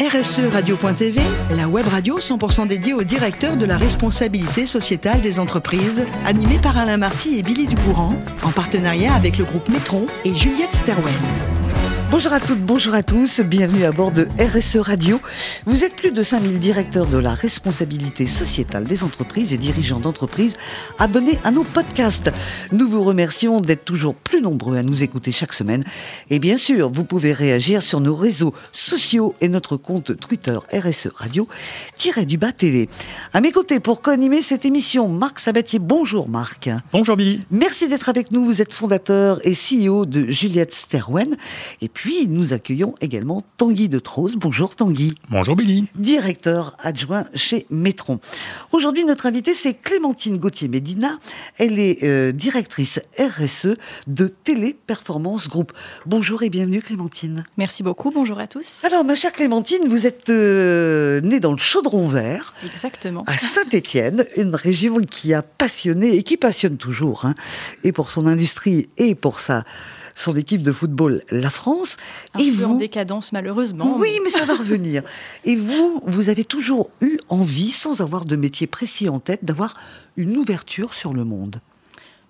RSE Radio.tv, la web radio 100% dédiée au directeur de la responsabilité sociétale des entreprises, animée par Alain Marty et Billy Ducourant, en partenariat avec le groupe Metron et Juliette Sterwen. Bonjour à toutes, bonjour à tous, bienvenue à bord de RSE Radio. Vous êtes plus de 5000 directeurs de la responsabilité sociétale des entreprises et dirigeants d'entreprises abonnés à nos podcasts. Nous vous remercions d'être toujours plus nombreux à nous écouter chaque semaine. Et bien sûr, vous pouvez réagir sur nos réseaux sociaux et notre compte Twitter RSE Radio, du bas TV. À mes côtés, pour co-animer cette émission, Marc Sabatier. Bonjour Marc. Bonjour Billy. Merci d'être avec nous. Vous êtes fondateur et CEO de Juliette Sterwen. Et puis, puis, nous accueillons également Tanguy de Trose. Bonjour Tanguy. Bonjour Billy. Directeur adjoint chez Metron. Aujourd'hui, notre invitée, c'est Clémentine Gauthier-Médina. Elle est euh, directrice RSE de Téléperformance Group. Bonjour et bienvenue Clémentine. Merci beaucoup, bonjour à tous. Alors, ma chère Clémentine, vous êtes euh, née dans le Chaudron Vert. Exactement. À Saint-Étienne, une région qui a passionné et qui passionne toujours, hein, et pour son industrie et pour sa son équipe de football, la France. Un et peu vous... en décadence malheureusement. Oui, mais ça va revenir. Et vous, vous avez toujours eu envie, sans avoir de métier précis en tête, d'avoir une ouverture sur le monde.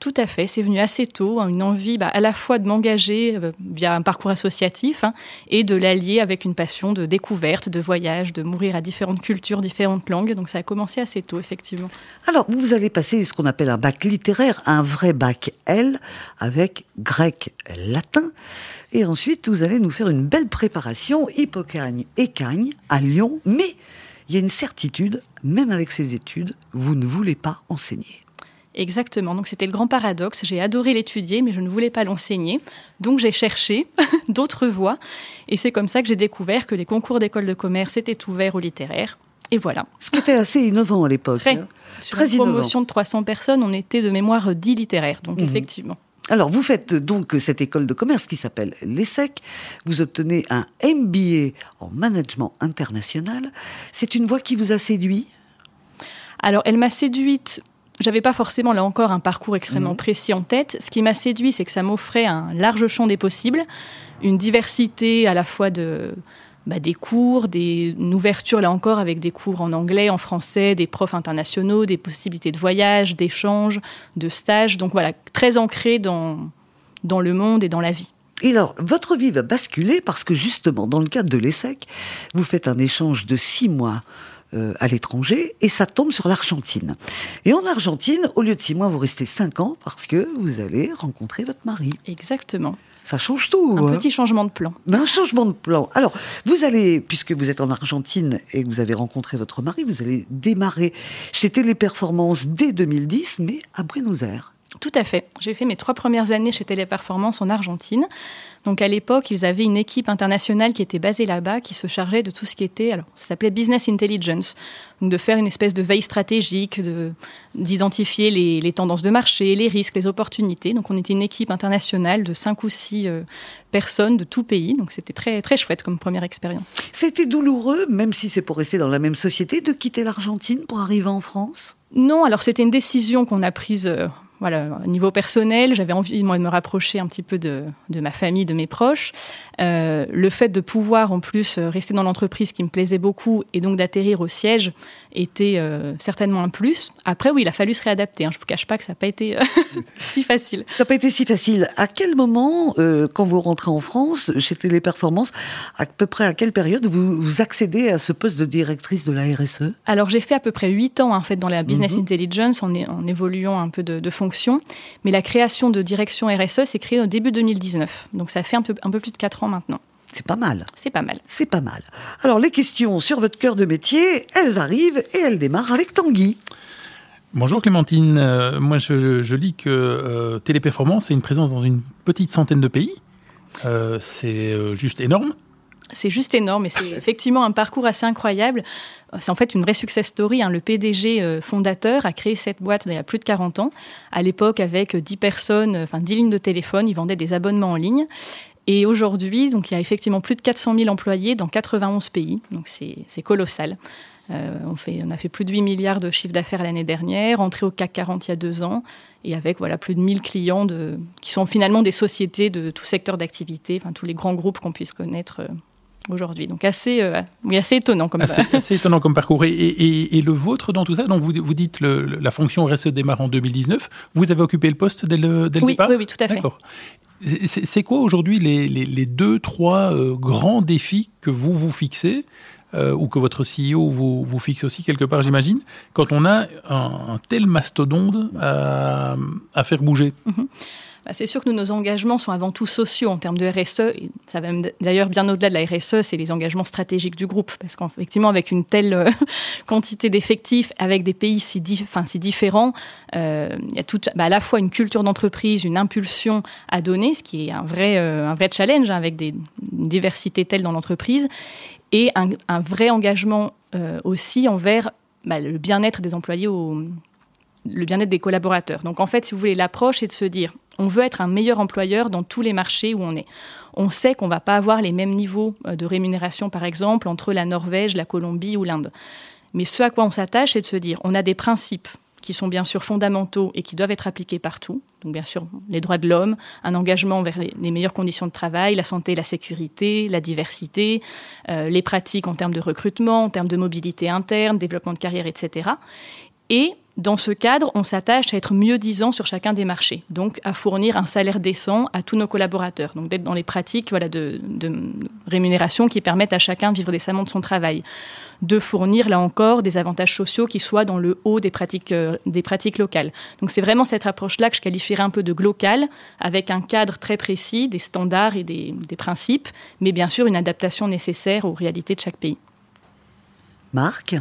Tout à fait, c'est venu assez tôt, hein, une envie bah, à la fois de m'engager euh, via un parcours associatif hein, et de l'allier avec une passion de découverte, de voyage, de mourir à différentes cultures, différentes langues. Donc ça a commencé assez tôt, effectivement. Alors, vous allez passer ce qu'on appelle un bac littéraire, un vrai bac L, avec grec, latin. Et ensuite, vous allez nous faire une belle préparation, Hippocagne et Cagne, à Lyon. Mais il y a une certitude, même avec ces études, vous ne voulez pas enseigner. Exactement. Donc c'était le grand paradoxe. J'ai adoré l'étudier, mais je ne voulais pas l'enseigner. Donc j'ai cherché d'autres voies. Et c'est comme ça que j'ai découvert que les concours d'école de commerce étaient ouverts aux littéraires. Et voilà. Ce qui était assez innovant à l'époque. Très. Hein. Sur une promotion de 300 personnes, on était de mémoire 10 littéraires. Donc mhm. effectivement. Alors, vous faites donc cette école de commerce qui s'appelle l'ESSEC. Vous obtenez un MBA en management international. C'est une voie qui vous a séduit? Alors, elle m'a séduite j'avais pas forcément là encore un parcours extrêmement mhm. précis en tête. Ce qui m'a séduit, c'est que ça m'offrait un large champ des possibles, une diversité à la fois de bah, des cours, des, une ouverture là encore avec des cours en anglais, en français, des profs internationaux, des possibilités de voyage, d'échanges, de stages. Donc voilà, très ancré dans dans le monde et dans la vie. Et alors, votre vie va basculer parce que justement, dans le cadre de l'ESSEC, vous faites un échange de six mois euh, à l'étranger et ça tombe sur l'Argentine. Et en Argentine, au lieu de six mois, vous restez cinq ans parce que vous allez rencontrer votre mari. Exactement. Ça change tout. Un hein. petit changement de plan. Un changement de plan. Alors, vous allez, puisque vous êtes en Argentine et que vous avez rencontré votre mari, vous allez démarrer chez Téléperformance dès 2010, mais à Buenos Aires. Tout à fait. J'ai fait mes trois premières années chez Téléperformance en Argentine. Donc à l'époque, ils avaient une équipe internationale qui était basée là-bas, qui se chargeait de tout ce qui était, alors ça s'appelait business intelligence, donc de faire une espèce de veille stratégique, d'identifier les, tendances de marché, les risques, les opportunités. Donc on était une équipe internationale de cinq ou six euh, personnes de tout pays, donc c'était très très chouette comme première expérience. C'était douloureux, même si c'est pour rester dans la même société, de quitter l'Argentine pour arriver en France? Non, alors c'était une décision qu'on a prise euh, voilà, au niveau personnel, j'avais envie de me rapprocher un petit peu de, ma famille, de mes proches. Euh, le fait de pouvoir en plus rester dans l'entreprise qui me plaisait beaucoup et donc d'atterrir au siège était euh, certainement un plus. Après, oui, il a fallu se réadapter. Hein. Je ne vous cache pas que ça n'a pas été euh, si facile. Ça n'a pas été si facile. À quel moment, quand vous rentrez en France, chez Téléperformance, à peu près à quelle période vous, vous accédez à ce poste de directrice de la RSE Alors, j'ai fait à peu près 8 ans en fait dans la business mhm. intelligence en, en, évoluant un peu de, de fonction mais la création de direction RSE s'est créée au début 2019. Donc ça fait un peu, un peu plus de 4 ans maintenant. C'est pas mal. C'est pas mal. C'est pas mal. Alors les questions sur votre cœur de métier, elles arrivent et elles démarrent avec Tanguy. Bonjour Clémentine, euh, moi je, lis que euh, Téléperformance a une présence dans une petite centaine de pays. Euh, c'est juste énorme. C'est juste énorme et c'est effectivement un parcours assez incroyable. C'est en fait une vraie success story. Hein. Le PDG fondateur a créé cette boîte il y a plus de 40 ans. À l'époque, avec 10 personnes, enfin 10 lignes de téléphone, il vendait des abonnements en ligne. Et aujourd'hui, donc, il y a effectivement plus de 400 000 employés dans 91 pays. Donc c'est colossal. Euh, on, fait, on a fait plus de 8 milliards de chiffre d'affaires l'année dernière, entré au CAC 40 il y a deux ans, et avec voilà, plus de 1000 clients de, qui sont finalement des sociétés de tout secteur d'activité, enfin tous les grands groupes qu'on puisse connaître euh, aujourd'hui. Donc assez, oui, assez étonnant comme assez, assez étonnant comme parcours. Et, et, et, le vôtre dans tout ça, donc vous, vous dites le, la fonction RSE démarre en 2019. Vous avez occupé le poste dès le, dès le oui, départ Oui, oui, tout à fait. D'accord. C'est quoi aujourd'hui les, deux, trois grands défis que vous vous fixez euh, ou que votre CEO vous, fixe aussi quelque part, j'imagine, quand on a un, tel mastodonte à, faire bouger? Mmh. Bah, c'est sûr que nos engagements sont avant tout sociaux en termes de RSE. Ça va d'ailleurs bien au-delà de la RSE, c'est les engagements stratégiques du groupe. Parce qu'effectivement, avec une telle euh, quantité d'effectifs, avec des pays si, différents, euh, il y a tout, bah, à la fois une culture d'entreprise, une impulsion à donner, ce qui est un vrai, euh, un vrai challenge hein, avec des, une diversité telle dans l'entreprise, et un, vrai engagement aussi envers bah, le bien-être des employés au le bien-être des collaborateurs. Donc en fait, si vous voulez, l'approche est de se dire, on veut être un meilleur employeur dans tous les marchés où on est. On sait qu'on ne va pas avoir les mêmes niveaux euh, de rémunération, par exemple, entre la Norvège, la Colombie ou l'Inde. Mais ce à quoi on s'attache, c'est de se dire, on a des principes qui sont bien sûr fondamentaux et qui doivent être appliqués partout. Donc bien sûr, les droits de l'homme, un engagement vers les, meilleures conditions de travail, la santé, la sécurité, la diversité, euh, les pratiques en termes de recrutement, en termes de mobilité interne, développement de carrière, etc. Et dans ce cadre, on s'attache à être mieux disant sur chacun des marchés, donc à fournir un salaire décent à tous nos collaborateurs, donc d'être dans les pratiques de, rémunération qui permettent à chacun de vivre décemment de son travail, de fournir là encore des avantages sociaux qui soient dans le haut des pratiques, euh, des pratiques locales. Donc c'est vraiment cette approche-là que je qualifierais un peu de global, avec un cadre très précis, des standards et des principes, mais bien sûr une adaptation nécessaire aux réalités de chaque pays. Marc?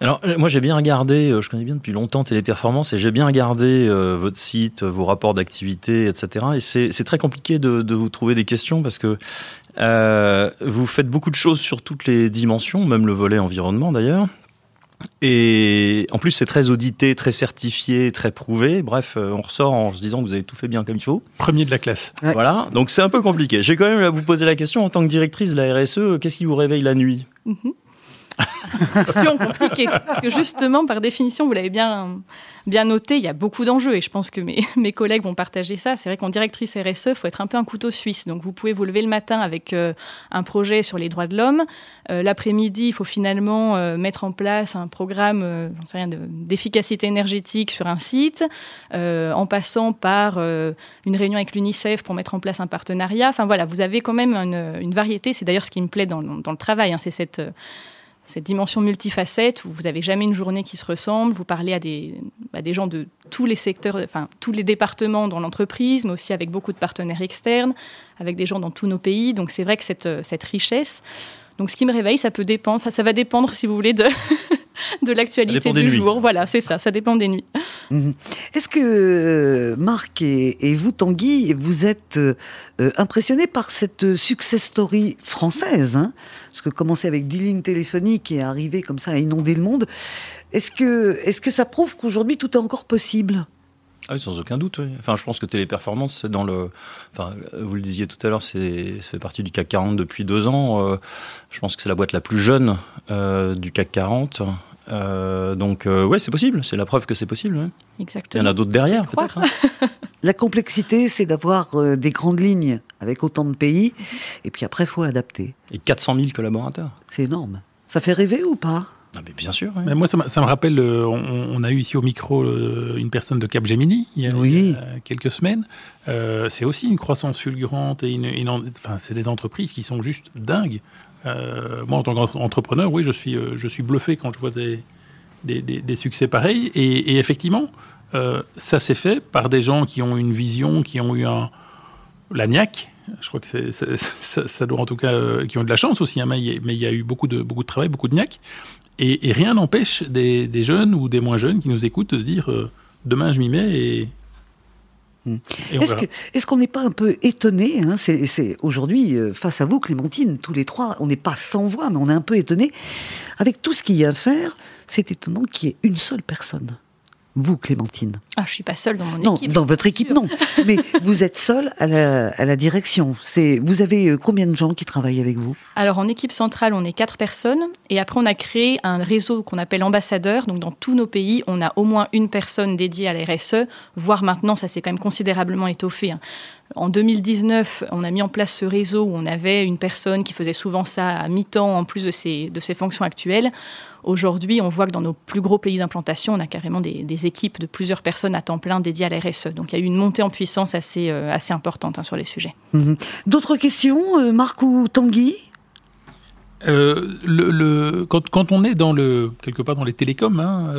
Alors, euh, moi, j'ai bien regardé, euh, je connais bien depuis longtemps Téléperformance, et j'ai bien regardé euh, votre site, vos rapports d'activité, etc. Et c'est très compliqué de, de, vous trouver des questions parce que euh, vous faites beaucoup de choses sur toutes les dimensions, même le volet environnement d'ailleurs. Et en plus, c'est très audité, très certifié, très prouvé. Bref, on ressort en se disant que vous avez tout fait bien comme il faut. Premier de la classe. Ouais. Voilà, donc c'est un peu compliqué. J'ai quand même à vous poser la question, en tant que directrice de la RSE, qu'est-ce qui vous réveille la nuit? Mm -hmm. Question compliquée. Parce que justement, par définition, vous l'avez bien, bien noté, il y a beaucoup d'enjeux et je pense que mes, mes collègues vont partager ça. C'est vrai qu'en directrice RSE, il faut être un peu un couteau suisse. Donc vous pouvez vous lever le matin avec euh, un projet sur les droits de l'homme. Euh, L'après-midi, il faut finalement euh, mettre en place un programme d'efficacité énergétique sur un site, en passant par une réunion avec l'UNICEF pour mettre en place un partenariat. Enfin voilà, vous avez quand même une, une variété. C'est d'ailleurs ce qui me plaît dans, dans le travail. Hein, c'est cette cette dimension multifacette où vous n'avez jamais une journée qui se ressemble, vous parlez à des, gens de tous les secteurs, enfin tous les départements dans l'entreprise, mais aussi avec beaucoup de partenaires externes, avec des gens dans tous nos pays. Donc c'est vrai que cette, cette richesse, donc ce qui me réveille, ça peut dépendre, ça va dépendre si vous voulez de, de l'actualité du jour. Nuits. Voilà, c'est ça, ça dépend des nuits. Mmh. Est-ce que euh, Marc et, et, vous, Tanguy, vous êtes euh, impressionné par cette success story française hein? Parce que commencer avec 10 lignes téléphoniques et arriver comme ça à inonder le monde, est-ce que, est que ça prouve qu'aujourd'hui tout est encore possible? Ah oui, sans aucun doute. Oui. Enfin, je pense que Téléperformance, c'est dans le. Enfin, vous le disiez tout à l'heure, c'est ça fait partie du CAC 40 depuis deux ans. Euh, je pense que c'est la boîte la plus jeune euh, du CAC 40. Euh, donc, euh, ouais, c'est possible. C'est la preuve que c'est possible. Ouais. Exactement. Il y en a d'autres derrière, peut-être. Hein. la complexité, c'est d'avoir euh, des grandes lignes avec autant de pays, -hmm. et puis après, il faut adapter. Et 400 000 collaborateurs. C'est énorme. Ça fait rêver ou pas? Ah mais bien sûr. Oui. Mais moi, ça, ça me rappelle, euh, on, on, a eu ici au micro euh, une personne de Capgemini il y a, oui. il y a quelques semaines. Euh, c'est aussi une croissance fulgurante et une, une enfin, c'est des entreprises qui sont juste dingues. Euh, moi, en tant qu'entrepreneur, oui, je suis, je suis bluffé quand je vois des, des, des, succès pareils. Et, effectivement, euh, ça s'est fait par des gens qui ont une vision, qui ont eu un, la niaque. Je crois que ça, ça, doit en tout cas, euh, qui ont de la chance aussi, hein, mais il y a eu beaucoup de, beaucoup de travail, beaucoup de niaque. Et, et rien n'empêche des, jeunes ou des moins jeunes qui nous écoutent de se dire euh, demain je m'y mets et. Est-ce, qu'on n'est pas un peu étonné hein, c'est aujourd'hui euh, face à vous, Clémentine, tous les trois, on n'est pas sans voix, mais on est un peu étonné avec tout ce qu'il y a à faire. C'est étonnant qu'il y ait une seule personne vous, Clémentine Ah, je suis pas seule dans mon non, équipe. Dans votre équipe, sûr. non. Mais vous êtes seule à la, à la direction. C'est, vous avez euh, combien de gens qui travaillent avec vous? Alors, en équipe centrale, on est quatre personnes. Et après, on a créé un réseau qu'on appelle ambassadeur. Donc, dans tous nos pays, on a au moins une personne dédiée à la RSE. Voire maintenant, ça s'est quand même considérablement étoffé. Hein. En 2019, on a mis en place ce réseau où on avait une personne qui faisait souvent ça à mi-temps en plus de ses, de ses fonctions actuelles. Aujourd'hui, on voit que dans nos plus gros pays d'implantation, on a carrément des, équipes de plusieurs personnes à temps plein dédiées à la RSE. Donc il y a eu une montée en puissance assez, euh, assez importante hein, sur les sujets. Mhm. D'autres questions, euh, Marc ou Tanguy? Euh, le, quand, on est dans le quelque part dans les télécoms, hein,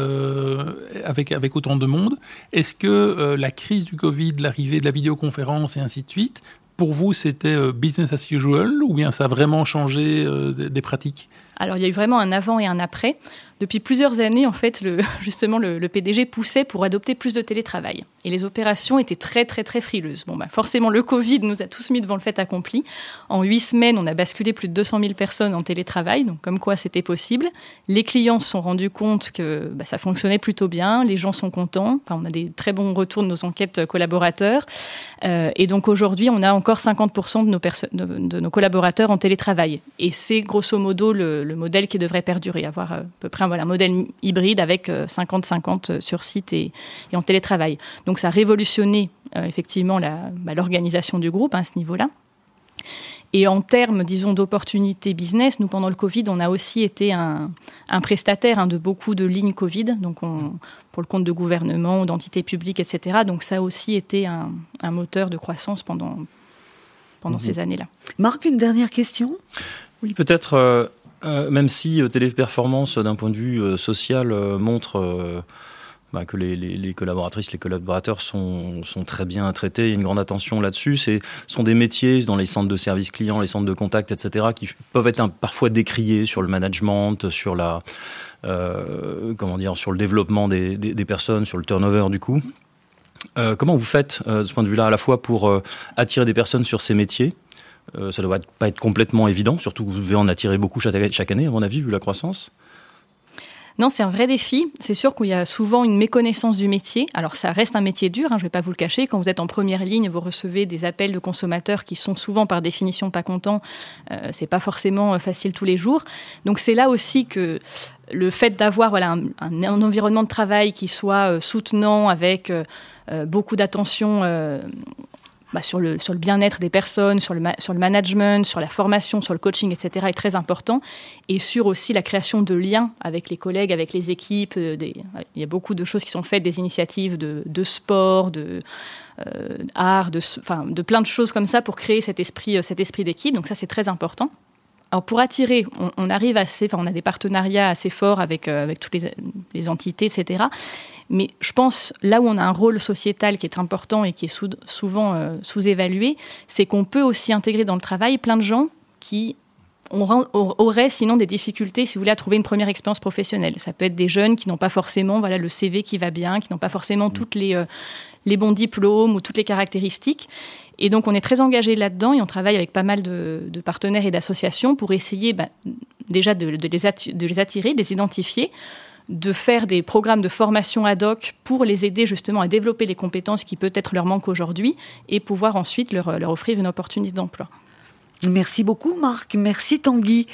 avec avec autant de monde, est-ce que la crise du Covid, l'arrivée de la vidéoconférence et ainsi de suite, pour vous c'était business as usual ou bien ça a vraiment changé des pratiques? Alors il y a eu vraiment un avant et un après. Depuis plusieurs années, en fait, le, justement, le, PDG poussait pour adopter plus de télétravail. Et les opérations étaient très, très, très frileuses. Bon, bah, forcément, le Covid nous a tous mis devant le fait accompli. En huit semaines, on a basculé plus de 200 000 personnes en télétravail, donc comme quoi c'était possible. Les clients se sont rendus compte que bah, ça fonctionnait plutôt bien, les gens sont contents. Enfin, on a des très bons retours de nos enquêtes collaborateurs. Euh, et donc aujourd'hui, on a encore 50% de nos, collaborateurs en télétravail. Et c'est grosso modo le modèle qui devrait perdurer, avoir euh, à peu près voilà, un modèle hybride avec 50-50 euh, sur site et, en télétravail. Donc ça a révolutionné euh, effectivement bah, l'organisation du groupe hein, à ce niveau-là. Et en termes, disons, d'opportunités business, nous, pendant le Covid, on a aussi été un, prestataire hein, de beaucoup de lignes Covid, donc on, pour le compte de gouvernement, d'entités publiques, etc. Donc ça a aussi été un, moteur de croissance pendant, pendant mhm. ces années-là. Marc, une dernière question? Oui, peut-être. Euh, même si euh, Téléperformance, d'un point de vue euh, social, montre bah, que les, collaboratrices, les collaborateurs sont, très bien traités, il y a une grande attention là-dessus. Ce sont des métiers dans les centres de service clients, les centres de contact, etc., qui peuvent être parfois décriés sur le management, sur la, comment dire, sur le développement des, personnes, sur le turnover du coup. comment vous faites de ce point de vue-là, à la fois pour attirer des personnes sur ces métiers, euh, ça ne doit pas être complètement évident, surtout que vous devez en attirer beaucoup chaque année, à mon avis, vu la croissance. Non, c'est un vrai défi. C'est sûr qu'il y a souvent une méconnaissance du métier. Alors, ça reste un métier dur, hein, je ne vais pas vous le cacher. Quand vous êtes en première ligne, vous recevez des appels de consommateurs qui sont souvent, par définition, pas contents. Euh, c'est pas forcément euh, facile tous les jours. Donc, c'est là aussi que le fait d'avoir voilà, un, environnement de travail qui soit soutenant, avec beaucoup d'attention bah, sur le, bien-être des personnes, sur le, sur le management, sur la formation, sur le coaching, etc., est très important. Et sur aussi la création de liens avec les collègues, avec les équipes. Euh, il y a beaucoup de choses qui sont faites, des initiatives de, sport, de euh, art, de, enfin, de plein de choses comme ça pour créer cet esprit, euh, cet esprit d'équipe. Donc ça, c'est très important. Alors pour attirer, on, arrive assez, enfin on a des partenariats assez forts avec, avec toutes les, les, entités, etc. Mais je pense, là où on a un rôle sociétal qui est important et qui est souvent euh, sous-évalué, c'est qu'on peut aussi intégrer dans le travail plein de gens qui auraient sinon des difficultés, si vous voulez, à trouver une première expérience professionnelle. Ça peut être des jeunes qui n'ont pas forcément voilà, le CV qui va bien, qui n'ont pas forcément mmh. toutes les, euh, les bons diplômes ou toutes les caractéristiques. Et donc, on est très engagé là-dedans et on travaille avec pas mal de, partenaires et d'associations pour essayer bah, déjà de, les de les attirer, de les identifier de faire des programmes de formation ad hoc pour les aider justement à développer les compétences qui peut-être leur manquent aujourd'hui et pouvoir ensuite leur, offrir une opportunité d'emploi. Merci beaucoup Marc, merci Tanguy.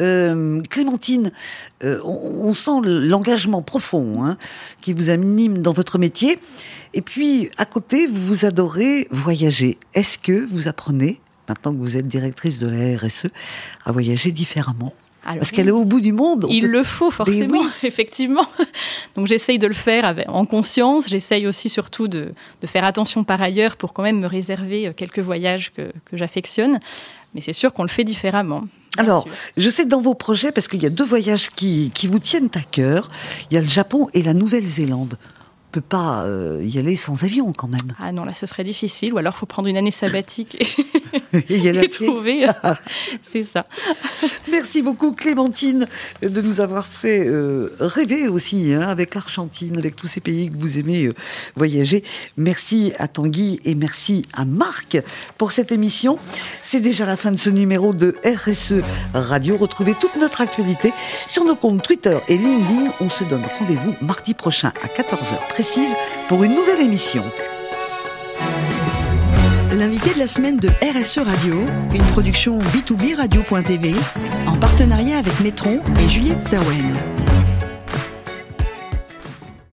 Euh, Clémentine, euh, on, sent l'engagement profond hein, qui vous anime dans votre métier. Et puis à côté, vous adorez voyager. Est-ce que vous apprenez, maintenant que vous êtes directrice de la RSE, à voyager différemment? Parce qu'elle est au bout du monde. Il le faut forcément, effectivement. Donc j'essaye de le faire en conscience. J'essaye aussi surtout de, faire attention par ailleurs pour quand même me réserver euh, quelques voyages que, j'affectionne. Mais c'est sûr qu'on le fait différemment. Alors, je sais dans vos projets, parce qu'il y a deux voyages qui, qui vous tiennent à cœur, il y a le Japon et la Nouvelle-Zélande peut pas euh, y aller sans avion quand même. Ah non, là ce serait difficile. Ou alors il faut prendre une année sabbatique et, y trouver. C'est ça. Merci beaucoup Clémentine de nous avoir fait euh, rêver aussi hein, avec l'Argentine, avec tous ces pays que vous aimez euh, voyager. Merci à Tanguy et merci à Marc pour cette émission. C'est déjà la fin de ce numéro de RSE Radio. Retrouvez toute notre actualité sur nos comptes Twitter et LinkedIn. On se donne rendez-vous mardi prochain à 14h pour une nouvelle émission. L'invité de la semaine de RSE Radio, une production B2B Radio.tv en partenariat avec Metron et Juliette Stawen.